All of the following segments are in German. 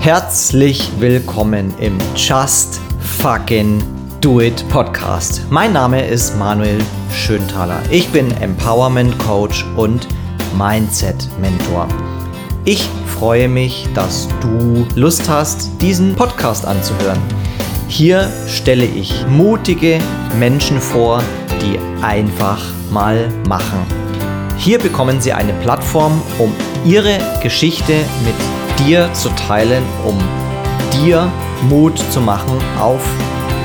Herzlich willkommen im Just Fucking Do It Podcast. Mein Name ist Manuel Schönthaler. Ich bin Empowerment Coach und Mindset Mentor. Ich freue mich, dass du Lust hast, diesen Podcast anzuhören. Hier stelle ich mutige Menschen vor, die einfach mal machen. Hier bekommen sie eine Plattform, um ihre Geschichte mit dir zu teilen, um dir Mut zu machen, auf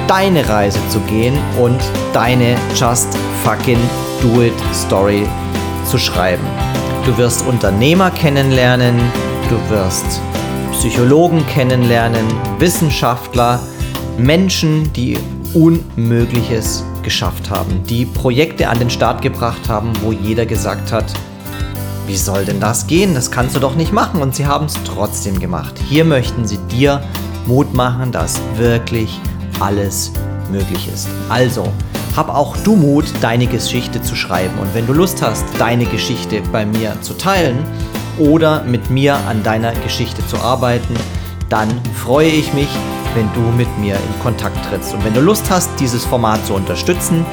deine Reise zu gehen und deine Just Fucking Do It Story zu schreiben. Du wirst Unternehmer kennenlernen, du wirst Psychologen kennenlernen, Wissenschaftler, Menschen, die Unmögliches geschafft haben, die Projekte an den Start gebracht haben, wo jeder gesagt hat, wie soll denn das gehen? Das kannst du doch nicht machen. Und sie haben es trotzdem gemacht. Hier möchten sie dir Mut machen, dass wirklich alles möglich ist. Also, hab auch du Mut, deine Geschichte zu schreiben. Und wenn du Lust hast, deine Geschichte bei mir zu teilen oder mit mir an deiner Geschichte zu arbeiten, dann freue ich mich, wenn du mit mir in Kontakt trittst. Und wenn du Lust hast, dieses Format zu unterstützen,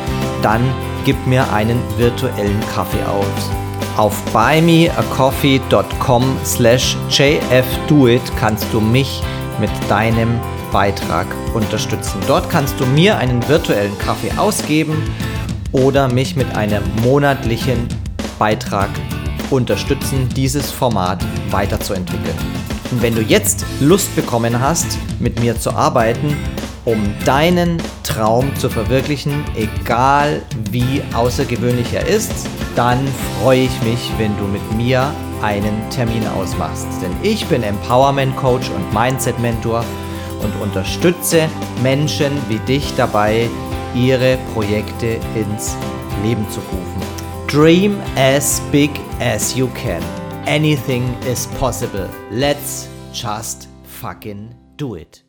dann gib mir einen virtuellen Kaffee aus. Auf buymeacoffee.com slash jfdoit kannst du mich mit deinem Beitrag unterstützen. Dort kannst du mir einen virtuellen Kaffee ausgeben oder mich mit einem monatlichen Beitrag unterstützen, dieses Format weiterzuentwickeln. Und wenn du jetzt Lust bekommen hast, mit mir zu arbeiten, um deinen Traum zu verwirklichen, egal wie außergewöhnlich er ist, dann freue ich mich, wenn du mit mir einen Termin ausmachst. Denn ich bin Empowerment Coach und Mindset Mentor und unterstütze Menschen wie dich dabei, ihre Projekte ins Leben zu rufen. Dream as big as you can. Anything is possible. Let's just fucking do it.